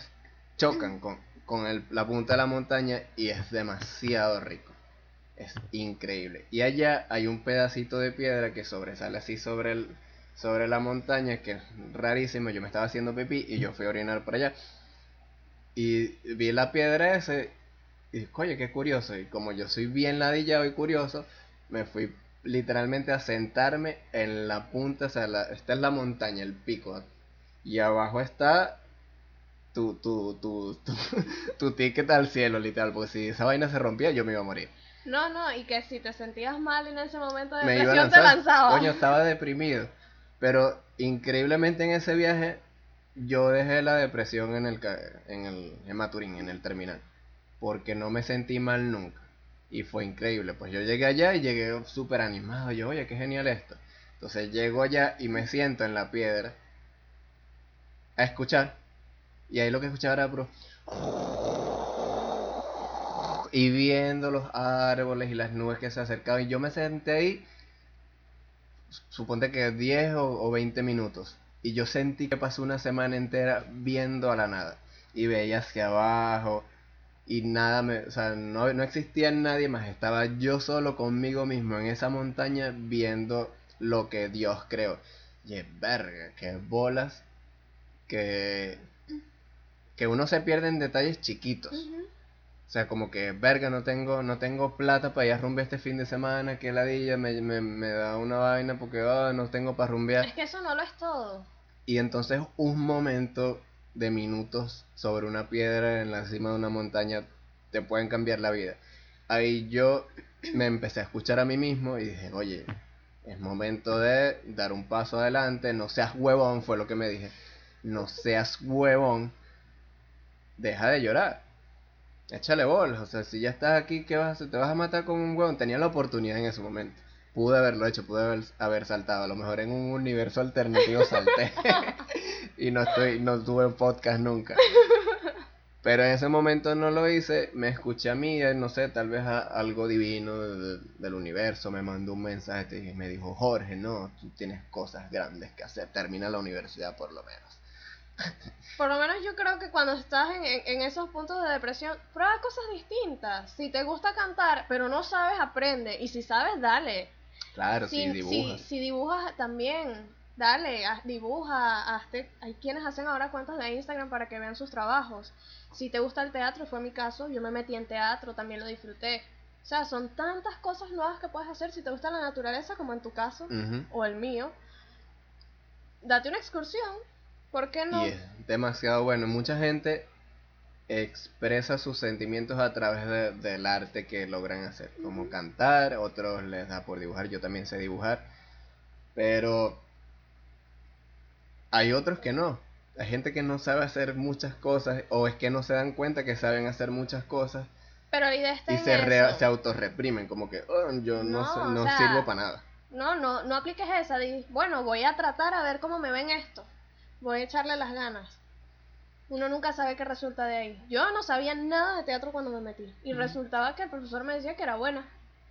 S1: chocan con, con el- la punta de la montaña y es demasiado rico. Es increíble. Y allá hay un pedacito de piedra que sobresale así sobre el, sobre la montaña, que es rarísimo. Yo me estaba haciendo pipí y yo fui a orinar por allá. Y vi la piedra ese Y dije, oye, qué curioso. Y como yo soy bien ladillado y curioso, me fui literalmente a sentarme en la punta, o sea, la, esta es la montaña, el pico. Y abajo está tu, tu, tu, tu, tu ticket al cielo, literal. Porque si esa vaina se rompía, yo me iba a morir.
S2: No, no, y que si te sentías mal en ese momento de depresión te lanzabas.
S1: Coño, estaba deprimido. Pero increíblemente en ese viaje yo dejé la depresión en el en el en Maturín, en el terminal, porque no me sentí mal nunca. Y fue increíble, pues yo llegué allá y llegué súper animado, yo, oye, qué genial esto. Entonces llego allá y me siento en la piedra a escuchar. Y ahí lo que escuchaba era puro y viendo los árboles y las nubes que se acercaban. Y yo me senté ahí, suponte que 10 o, o 20 minutos. Y yo sentí que pasó una semana entera viendo a la nada. Y veía hacia abajo. Y nada, me, o sea, no, no existía nadie más. Estaba yo solo conmigo mismo en esa montaña viendo lo que Dios creó. Y es verga, que bolas. Que, que uno se pierde en detalles chiquitos. O sea, como que, verga, no tengo, no tengo plata para ir a rumbear este fin de semana, que ladilla, me, me, me da una vaina porque ah, no tengo para rumbear.
S2: Es que eso no lo es todo.
S1: Y entonces un momento de minutos sobre una piedra en la cima de una montaña te pueden cambiar la vida. Ahí yo me empecé a escuchar a mí mismo y dije, oye, es momento de dar un paso adelante, no seas huevón, fue lo que me dije. No seas huevón, deja de llorar. Échale bolas, o sea, si ya estás aquí, ¿qué vas a hacer? ¿Te vas a matar con un huevón? Tenía la oportunidad en ese momento. Pude haberlo hecho, pude haber, haber saltado. A lo mejor en un universo alternativo salté. y no estoy, no tuve podcast nunca. Pero en ese momento no lo hice, me escuché a mí, eh, no sé, tal vez a- algo divino de- de- del universo me mandó un mensaje y me dijo, Jorge, no, tú tienes cosas grandes que hacer, termina la universidad por lo menos.
S2: Por lo menos yo creo que cuando estás en, en- en esos puntos de depresión, prueba cosas distintas. Si te gusta cantar, pero no sabes, aprende. Y si sabes, dale.
S1: Claro,
S2: si,
S1: si dibujas.
S2: Si, si dibujas también, dale, haz- dibuja. hazte- hay quienes hacen ahora cuentas de Instagram para que vean sus trabajos. Si te gusta el teatro, fue mi caso, yo me metí en teatro, también lo disfruté. O sea, son tantas cosas nuevas que puedes hacer si te gusta la naturaleza, como en tu caso, o el mío. Date una excursión, ¿por qué no?
S1: Y es demasiado bueno. Mucha gente expresa sus sentimientos a través de- del arte que logran hacer, como cantar, otros les da por dibujar, yo también sé dibujar, pero hay otros que no. Hay gente que no sabe hacer muchas cosas o es que no se dan cuenta que saben hacer muchas cosas
S2: Pero la idea está
S1: y
S2: en
S1: se, re- se autorreprimen, como que "Oh, yo no,
S2: No,
S1: sé-
S2: o
S1: no
S2: sea,
S1: sirvo para nada.
S2: No, no, no apliques esa. Di, bueno, voy a tratar a ver cómo me ven esto. Voy a echarle las ganas. Uno nunca sabe qué resulta de ahí. Yo no sabía nada de teatro cuando me metí. Y resultaba que el profesor me decía que era buena.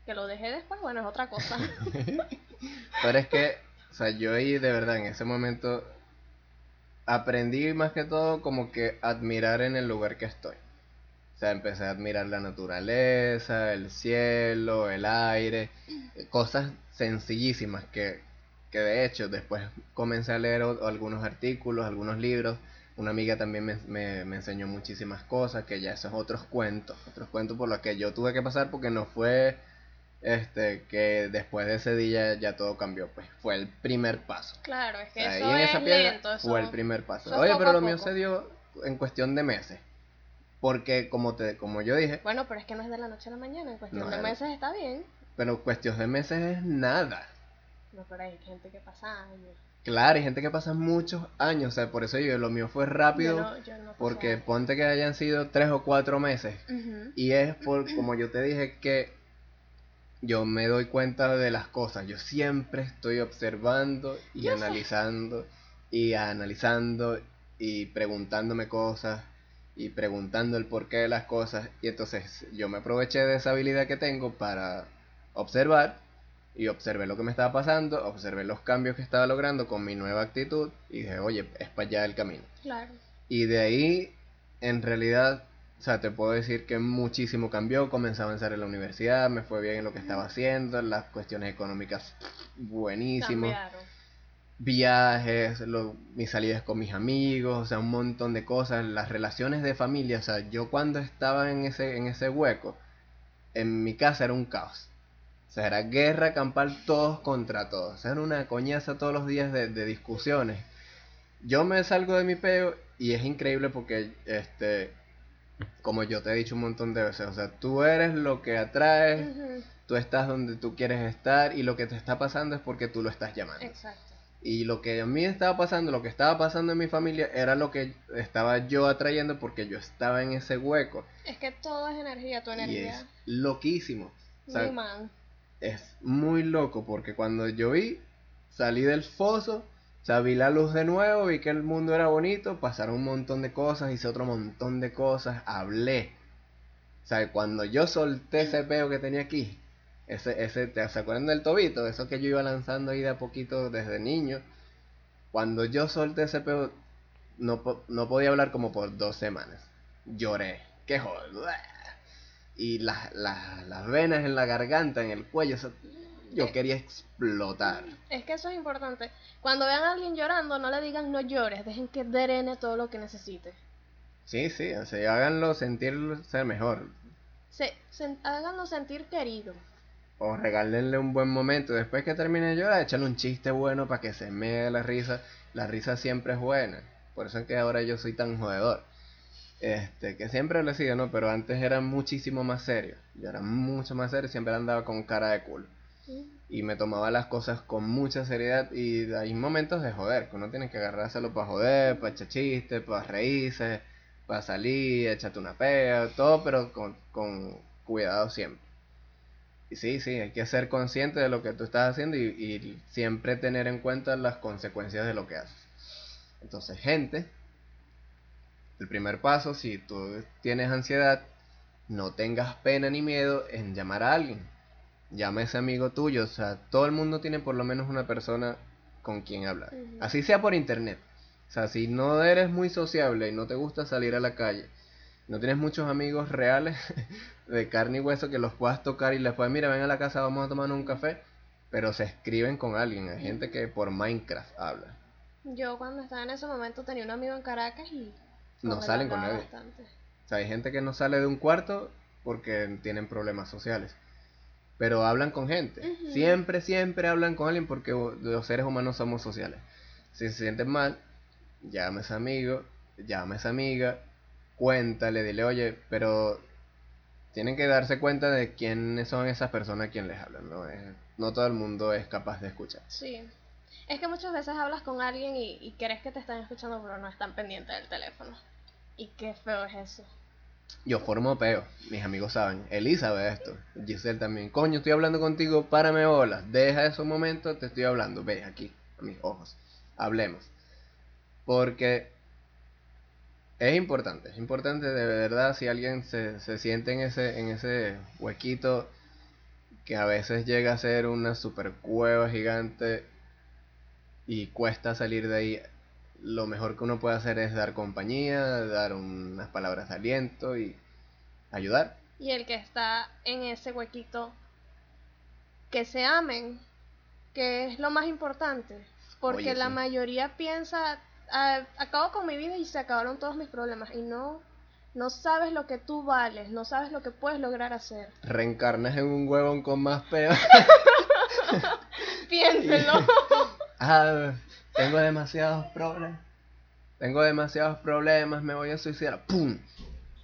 S2: Que lo dejé después, bueno, es otra cosa.
S1: Pero es que, o sea, yo ahí de verdad en ese momento aprendí más que todo como que admirar en el lugar que estoy. O sea, empecé a admirar la naturaleza, el cielo, el aire, cosas sencillísimas que, que de hecho después comencé a leer o- algunos artículos, algunos libros. Una amiga también me, me, me enseñó muchísimas cosas, que ya esos otros cuentos, otros cuentos por los que yo tuve que pasar porque no fue este que después de ese día ya todo cambió, pues fue el primer paso.
S2: claro, es que eso
S1: en
S2: es
S1: esa piedra
S2: lento. Eso...
S1: fue el primer paso. Oye, pero lo mío se dio en cuestión de meses. Porque como te como yo dije,
S2: Bueno, pero es que no es de la noche a la mañana. En cuestión
S1: No,
S2: de
S1: es-
S2: meses está bien.
S1: pero cuestión de meses es nada.
S2: No, pero hay gente que pasa años.
S1: Claro, hay gente que pasa muchos años, o sea, por eso yo lo mío fue rápido,
S2: Yo no- yo no pasé
S1: porque ponte que hayan sido tres o cuatro meses. Y es por, como yo te dije, que yo me doy cuenta de las cosas. Yo siempre estoy observando y
S2: Yo sé.
S1: analizando y analizando y preguntándome cosas y preguntando el porqué de las cosas. Y entonces yo me aproveché de esa habilidad que tengo para observar y observé lo que me estaba pasando, observé los cambios que estaba logrando con mi nueva actitud y dije, oye, es para allá el camino.
S2: Claro.
S1: Y de ahí, en realidad, o sea, te puedo decir que muchísimo cambió. Comencé a avanzar en la universidad, me fue bien en lo que estaba haciendo, las cuestiones económicas buenísimo.
S2: Cambiaron.
S1: viajes, lo- mis salidas con mis amigos, o sea, un montón de cosas, las relaciones de familia, o sea, yo cuando estaba en ese, en ese hueco, en mi casa era un caos. Sea, era guerra campal todos contra todos. O sea, era una coñaza todos los días de, de discusiones. Yo me salgo de mi peo y es increíble porque, este, como yo te he dicho un montón de veces, o sea, tú eres lo que atraes, tú estás donde tú quieres estar y lo que te está pasando es porque tú lo estás llamando.
S2: Exacto.
S1: Y lo que a mí estaba pasando, lo que estaba pasando en mi familia, era lo que estaba yo atrayendo porque yo estaba en ese hueco.
S2: Es que todo es energía, tu
S1: Y
S2: energía.
S1: es loquísimo. O sea. Es muy loco porque cuando yo vi, salí del foso, o sea, vi la luz de nuevo, vi que el mundo era bonito, pasaron un montón de cosas, hice otro montón de cosas, hablé. O sea, cuando yo solté ese peo que tenía aquí, ese, ese, ¿te se acuerdan del tobito? Eso que yo iba lanzando ahí de a poquito desde niño. Cuando yo solté ese peo, no, no podía hablar como por dos semanas. Lloré. Qué joder. Y las, las, las venas en la garganta, en el cuello, yo quería explotar.
S2: Es que eso es importante. Cuando vean a alguien llorando, no le digan no llores, dejen que drene todo lo que necesite.
S1: Sí, sí, o sea, háganlo sentir ser mejor.
S2: Se, se- háganlo sentir querido.
S1: O regálenle un buen momento. Después que termine de llorar, échale un chiste bueno para que se me dé la risa. La risa siempre es buena. Por eso es que ahora yo soy tan jodedor. Este, que siempre lo he sido, ¿no? Pero antes era muchísimo más serio. Yo era mucho más serio, siempre andaba con cara de culo. Y me tomaba las cosas con mucha seriedad. Y hay momentos de joder, que uno tiene que agarrárselo para joder, para echar chistes, para reírse, para salir, echarte una pea, todo, pero con, con cuidado siempre. Y sí, sí, hay que ser consciente de lo que tú estás haciendo y, y siempre tener en cuenta las consecuencias de lo que haces. Entonces, gente, el primer paso, si tú tienes ansiedad, no tengas pena ni miedo en llamar a alguien. Llama a ese amigo tuyo, o sea, todo el mundo tiene por lo menos una persona con quien hablar. Así sea por internet. O sea, si no eres muy sociable y no te gusta salir a la calle, no tienes muchos amigos reales de carne y hueso que los puedas tocar y les puedes, mira, ven a la casa, vamos a tomar un café, pero se escriben con alguien. Hay gente que por Minecraft habla.
S2: Yo cuando estaba en ese momento tenía un amigo en Caracas y
S1: No salen con nadie.
S2: bastante.
S1: O sea, hay gente que no sale de un cuarto porque tienen problemas sociales. Pero hablan con gente. Siempre, siempre hablan con alguien porque los seres humanos somos sociales. Si se sienten mal, llama a ese amigo, llama a esa amiga, cuéntale, dile, oye, pero tienen que darse cuenta de quiénes son esas personas a quien les hablan. ¿no? Es- no todo el mundo es capaz de escuchar.
S2: Sí. Es que muchas veces hablas con alguien y, y crees que te están escuchando, pero no están pendientes del teléfono. Y qué feo es eso.
S1: Yo formo peo, mis amigos saben. Elisa ve esto, Giselle también. Coño, estoy hablando contigo, párame bolas. Deja esos momentos, te estoy hablando. Ve aquí, a mis ojos. Hablemos. Porque es importante, es importante de verdad si alguien se, se siente en ese, en ese huequito que a veces llega a ser una super cueva gigante y cuesta salir de ahí lo mejor que uno puede hacer es dar compañía, dar unas palabras de aliento y ayudar.
S2: Y el que está en ese huequito, que se amen, que es lo más importante. Porque
S1: Oye,
S2: la
S1: sí.
S2: mayoría piensa, "Ah, acabo con mi vida y se acabaron todos mis problemas. Y no, no sabes lo que tú vales, no sabes lo que puedes lograr hacer.
S1: Reencarnas en un huevón con más peo.
S2: Piénselo.
S1: ah, tengo demasiados problemas. Tengo demasiados problemas, me voy a suicidar. ¡Pum!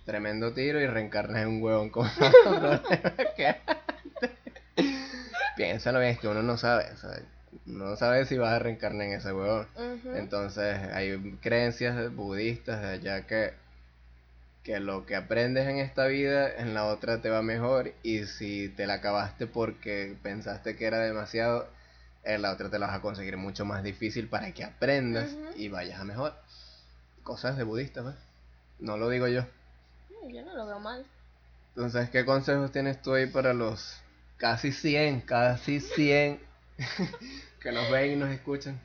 S1: Tremendo tiro y reencarnas en un huevón con más problemas que antes. Piénsalo bien, es que uno no sabe, ¿sabes? No sabe si vas a reencarnar en ese huevón. Entonces hay creencias budistas de allá que, que lo que aprendes en esta vida en la otra te va mejor y si te la acabaste porque pensaste que era demasiado, en la otra te la vas a conseguir mucho más difícil para que aprendas y vayas a mejor. Cosas de budistas, ¿ves? No lo digo yo.
S2: Yo no lo veo mal.
S1: Entonces, ¿qué consejos tienes tú ahí para los casi 100, casi 100 que nos ven y nos escuchan?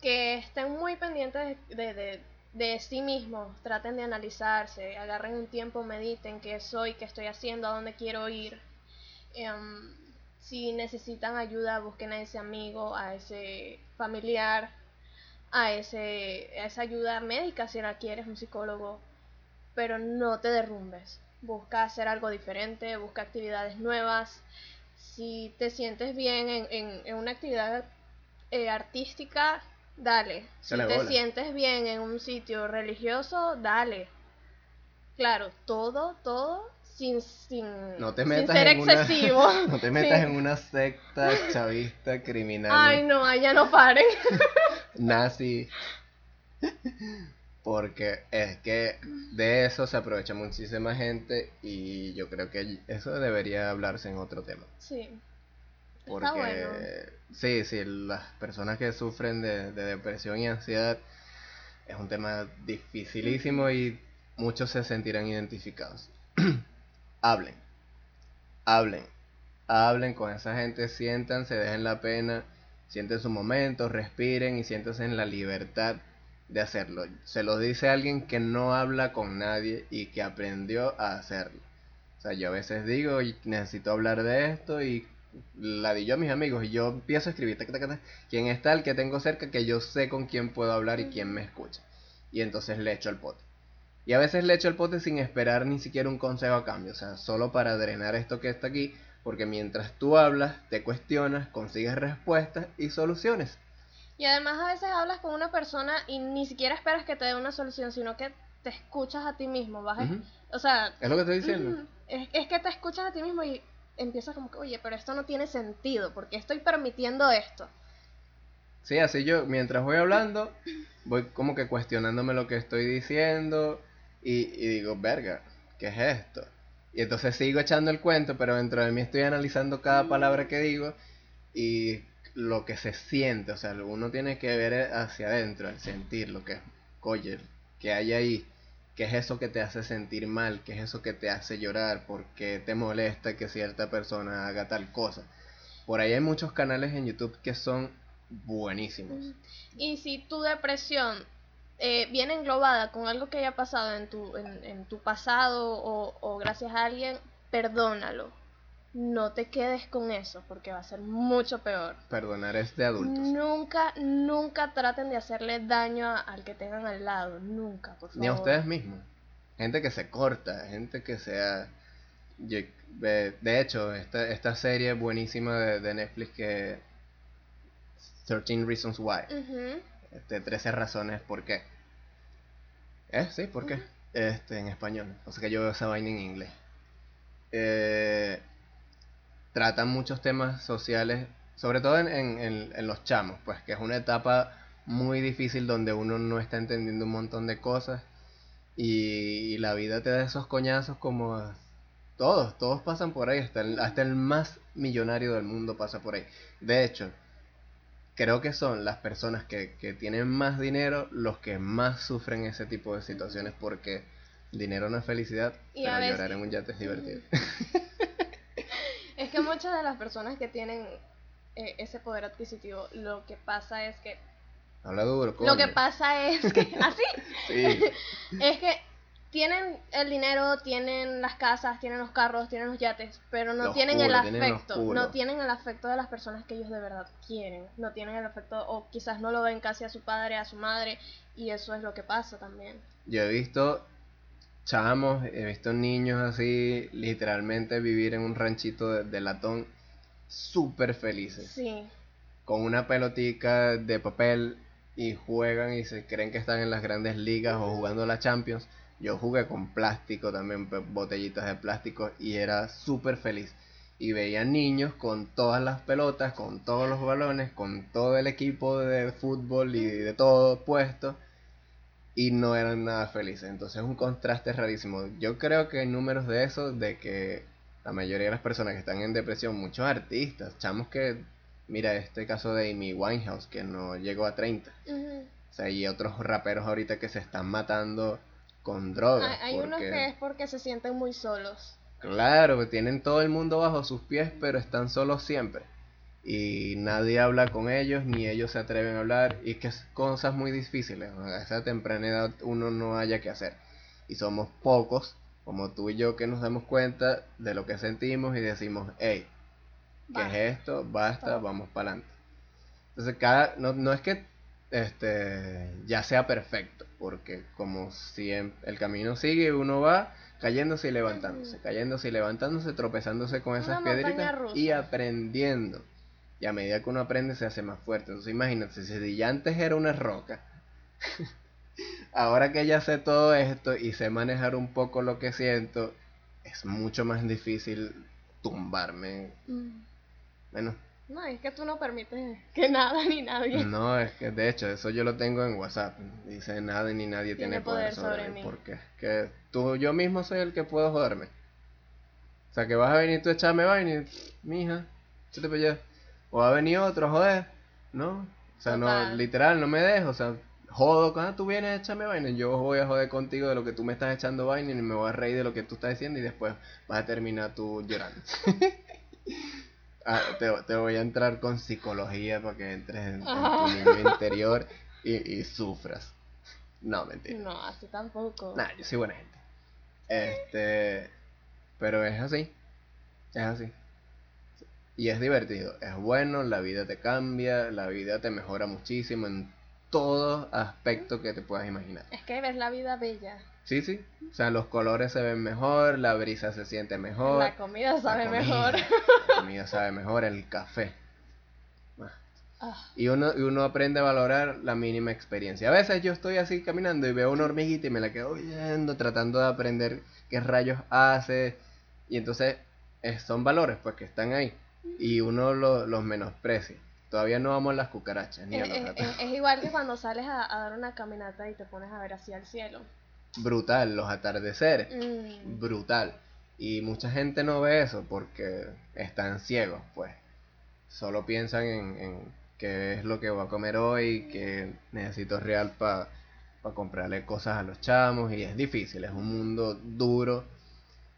S2: que estén muy pendientes de, de, de- sí mismos, traten de analizarse, agarren un tiempo, mediten qué soy, qué estoy haciendo, a dónde quiero ir. Em, si necesitan ayuda, busquen a ese amigo, a ese familiar, a, ese, a esa ayuda médica si la quieres, un psicólogo, pero no te derrumbes. Busca hacer algo diferente, busca actividades nuevas. Si te sientes bien en, en, en una actividad eh, artística, dale. Si
S1: Dale
S2: te
S1: bola.
S2: sientes bien en un sitio religioso, dale. Claro, todo, todo sin, sin,
S1: No te
S2: sin
S1: metas
S2: ser
S1: en una-
S2: excesivo.
S1: No te metas en una secta chavista criminal
S2: Ay, no, allá no paren.
S1: nazi. Porque es que de eso se aprovecha muchísima gente y yo creo que eso debería hablarse en otro tema.
S2: Sí.
S1: Porque
S2: Está bueno.
S1: sí, sí, las personas que sufren de, de depresión y ansiedad es un tema dificilísimo y muchos se sentirán identificados. hablen, hablen, hablen con esa gente, siéntanse, dejen la pena, sienten su momento, respiren y siéntanse en la libertad de hacerlo. Se lo dice alguien que no habla con nadie y que aprendió a hacerlo. O sea, yo a veces digo, "Y necesito hablar de esto y la di yo a mis amigos y yo empiezo a escribir, tac, tac, quién está el que tengo cerca, que yo sé con quién puedo hablar y quién me escucha. Y entonces le echo el pote. Y a veces le echo el pote sin esperar ni siquiera un consejo a cambio, o sea, solo para drenar esto que está aquí, porque mientras tú hablas, te cuestionas, consigues respuestas y soluciones.
S2: Y además a veces hablas con una persona y ni siquiera esperas que te dé una solución, sino que te escuchas a ti mismo. Vas a-
S1: Ujú.
S2: O sea,
S1: Es lo que estoy diciendo.
S2: es, es que te escuchas a ti mismo y empiezas como que, oye, pero esto no tiene sentido, porque estoy permitiendo esto.
S1: Sí, así yo, mientras voy hablando, voy como que cuestionándome lo que estoy diciendo y, y digo, verga, ¿qué es esto? Y entonces sigo echando el cuento, pero dentro de mí estoy analizando cada palabra que digo y lo que se siente, o sea, uno tiene que ver hacia adentro, el sentir lo que, oye, que hay ahí, qué es eso que te hace sentir mal, qué es eso que te hace llorar, por qué te molesta que cierta persona haga tal cosa. Por ahí hay muchos canales en YouTube que son buenísimos.
S2: Y si tu depresión eh, viene englobada con algo que haya pasado en tu, en, en tu pasado o, o gracias a alguien, perdónalo. No te quedes con eso porque va a ser mucho peor.
S1: Perdonar es de adultos.
S2: Nunca, nunca traten de hacerle daño a- al que tengan al lado. Nunca, por favor.
S1: Ni a ustedes mismos. Gente que se corta, gente que sea... yo- de, de hecho, esta, esta serie buenísima de, de Netflix que... 13 Reasons Why. Este, 13 razones por qué. ¿Eh? Sí, ¿por qué? Este, en español. O sea que yo veo esa vaina en inglés. Eh, tratan muchos temas sociales, sobre todo en, en- en- en los chamos, pues que es una etapa muy difícil donde uno no está entendiendo un montón de cosas y, y la vida te da esos coñazos como todos, todos pasan por ahí, hasta el, hasta el más millonario del mundo pasa por ahí. De hecho, creo que son las personas que, que tienen más dinero los que más sufren ese tipo de situaciones porque dinero no es felicidad,
S2: Y
S1: pero
S2: veces-
S1: llorar en un yate es divertido.
S2: Es que muchas de las personas que tienen eh, ese poder adquisitivo, lo que pasa es que...
S1: Habla duro,
S2: Lo que pasa es que... Así.
S1: Sí,
S2: Es que tienen el dinero, tienen las casas, tienen los carros, tienen los yates, pero no tienen el
S1: tienen
S2: afecto, no tienen el afecto de las personas que ellos de verdad quieren, no tienen el afecto o quizás no lo ven casi a su padre, a su madre y eso es lo que pasa también.
S1: yo he visto chamos, he visto niños así literalmente vivir en un ranchito de, de latón súper felices.
S2: Sí,
S1: con una pelotica de papel y juegan y se creen que están en las grandes ligas o jugando la Champions. Yo jugué con plástico también, botellitas de plástico y era súper feliz. Y veía niños con todas las pelotas, con todos los balones, con todo el equipo de fútbol y de todo puesto y no eran nada felices. Entonces es un contraste rarísimo. Yo creo que hay números de eso, de que la mayoría de las personas que están en depresión, muchos artistas, chamos que, mira este caso de Amy Winehouse, que no llegó a 30.
S2: Ujú.
S1: O sea, y otros raperos ahorita que se están matando con drogas.
S2: hay, hay unos que es porque se sienten muy solos.
S1: Claro, tienen todo el mundo bajo sus pies, pero están solos siempre. Y nadie habla con ellos, ni ellos se atreven a hablar. Y que es cosas muy difíciles. A esa temprana edad uno no haya que hacer. Y somos pocos, como tú y yo, que nos damos cuenta de lo que sentimos y decimos, hey, ¿qué
S2: Basta.
S1: es esto? Basta,
S2: Basta.
S1: vamos para adelante. Entonces, cada, no, no es que este ya sea perfecto, porque como si el camino sigue, uno va cayéndose y levantándose, cayéndose y levantándose, tropezándose con esas
S2: Una
S1: piedritas y aprendiendo. Y a medida que uno aprende se hace más fuerte. Entonces imagínate, si ya antes era una roca, ahora que ya sé todo esto y sé manejar un poco lo que siento, es mucho más difícil tumbarme.
S2: Mm.
S1: Bueno,
S2: No, es que tú no permites que nada ni nadie.
S1: no, es que de hecho eso yo lo tengo en WhatsApp. Dice nada ni nadie tiene,
S2: Tiene
S1: poder,
S2: poder
S1: sobre,
S2: sobre
S1: mí. Porque es que tú, yo mismo soy el que puedo joderme. O sea, que vas a venir tú a echarme vaina y, mija, échate para allá. O va a venir otro, joder. ¿No? O sea, no, literal, no me dejo. O sea, jodo cuando tú vienes a echarme vaina. Yo voy a joder contigo de lo que tú me estás echando vaina y me voy a reír de lo que tú estás diciendo y después vas a terminar tú llorando. Ah, te, te voy a entrar con psicología para que entres en, en tu niño interior y, y sufras. No, mentira.
S2: No, así tampoco.
S1: Nah, yo soy buena gente. Este, pero es así. Es así. Y es divertido, es bueno, la vida te cambia, la vida te mejora muchísimo en todo aspecto que te puedas imaginar.
S2: Es que ves la vida bella.
S1: Sí, sí. O sea, los colores se ven mejor, la brisa se siente mejor.
S2: La comida sabe
S1: la comida,
S2: mejor.
S1: La comida sabe mejor, el café. Ah.
S2: Ah,
S1: Y uno, y uno aprende a valorar la mínima experiencia. A veces yo estoy así caminando y veo una hormiguita y me la quedo viendo, tratando de aprender qué rayos hace. Y entonces son valores pues que están ahí. Y uno lo- los menosprecia. Todavía no amo a las cucarachas ni a
S2: es,
S1: los
S2: es- es- igual que cuando sales a, a dar una caminata y te pones a ver así al cielo.
S1: Brutal, los atardeceres.
S2: Mm,
S1: brutal. Y mucha gente no ve eso porque están ciegos, pues. Solo piensan en, en qué es lo que voy a comer hoy, que necesito real para comprarle cosas a los chamos. Y es difícil, es un mundo duro,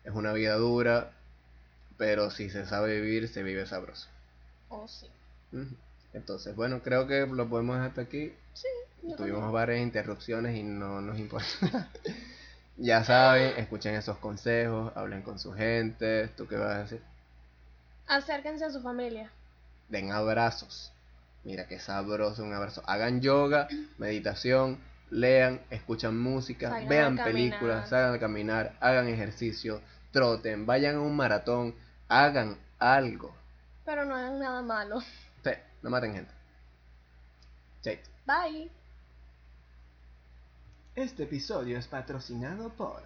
S1: es una vida dura, pero si se sabe vivir, se vive sabroso.
S2: oh, sí.
S1: Entonces, bueno, creo que lo podemos dejar hasta aquí.
S2: yo
S1: Tuvimos
S2: también.
S1: varias interrupciones y no nos importa. ya saben, escuchen esos consejos, hablen con su gente. ¿Tú qué vas a decir?
S2: Acérquense a su familia.
S1: Den abrazos. Mira qué sabroso un abrazo. Hagan yoga, meditación, lean, escuchan música,
S2: Salgan
S1: vean películas, salgan a caminar, hagan ejercicio, troten, vayan a un maratón, hagan algo.
S2: Pero no hagan nada malo.
S1: No maten gente. Chaito.
S2: Bye.
S1: Este episodio es patrocinado por